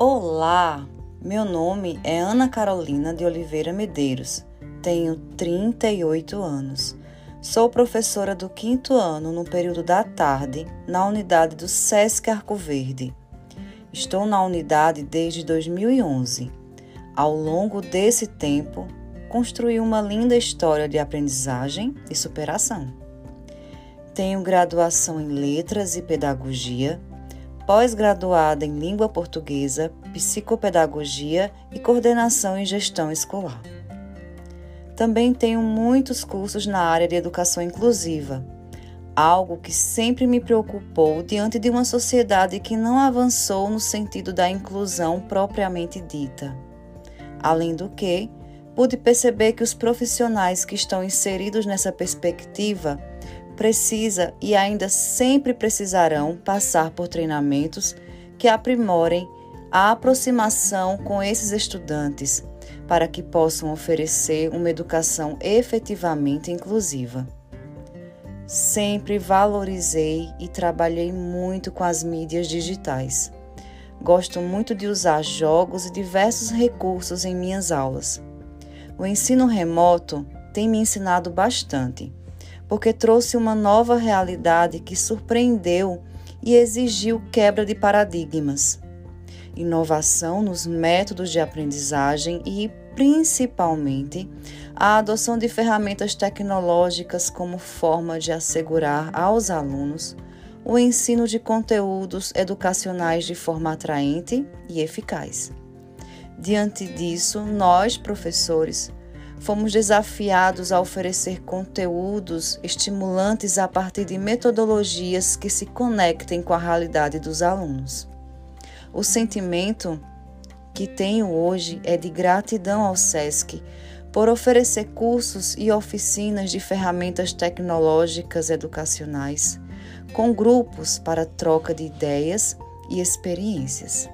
Olá, meu nome é Ana Carolina de Oliveira Medeiros, tenho 38 anos. Sou professora do quinto ano no período da tarde na unidade do SESC Arco Verde. Estou na unidade desde 2011. Ao longo desse tempo, construí uma linda história de aprendizagem e superação. Tenho graduação em Letras e Pedagogia, pós-graduada em Língua Portuguesa, Psicopedagogia e Coordenação em Gestão Escolar. Também tenho muitos cursos na área de educação inclusiva, algo que sempre me preocupou diante de uma sociedade que não avançou no sentido da inclusão propriamente dita. Além do que, pude perceber que os profissionais que estão inseridos nessa perspectiva precisa e ainda sempre precisarão passar por treinamentos que aprimorem a aproximação com esses estudantes para que possam oferecer uma educação efetivamente inclusiva. Sempre valorizei e trabalhei muito com as mídias digitais. Gosto muito de usar jogos e diversos recursos em minhas aulas. O ensino remoto tem me ensinado bastante porque trouxe uma nova realidade que surpreendeu e exigiu quebra de paradigmas, inovação nos métodos de aprendizagem e, principalmente, a adoção de ferramentas tecnológicas como forma de assegurar aos alunos o ensino de conteúdos educacionais de forma atraente e eficaz. Diante disso, nós, professores, fomos desafiados a oferecer conteúdos estimulantes a partir de metodologias que se conectem com a realidade dos alunos. O sentimento que tenho hoje é de gratidão ao SESC por oferecer cursos e oficinas de ferramentas tecnológicas educacionais com grupos para troca de ideias e experiências.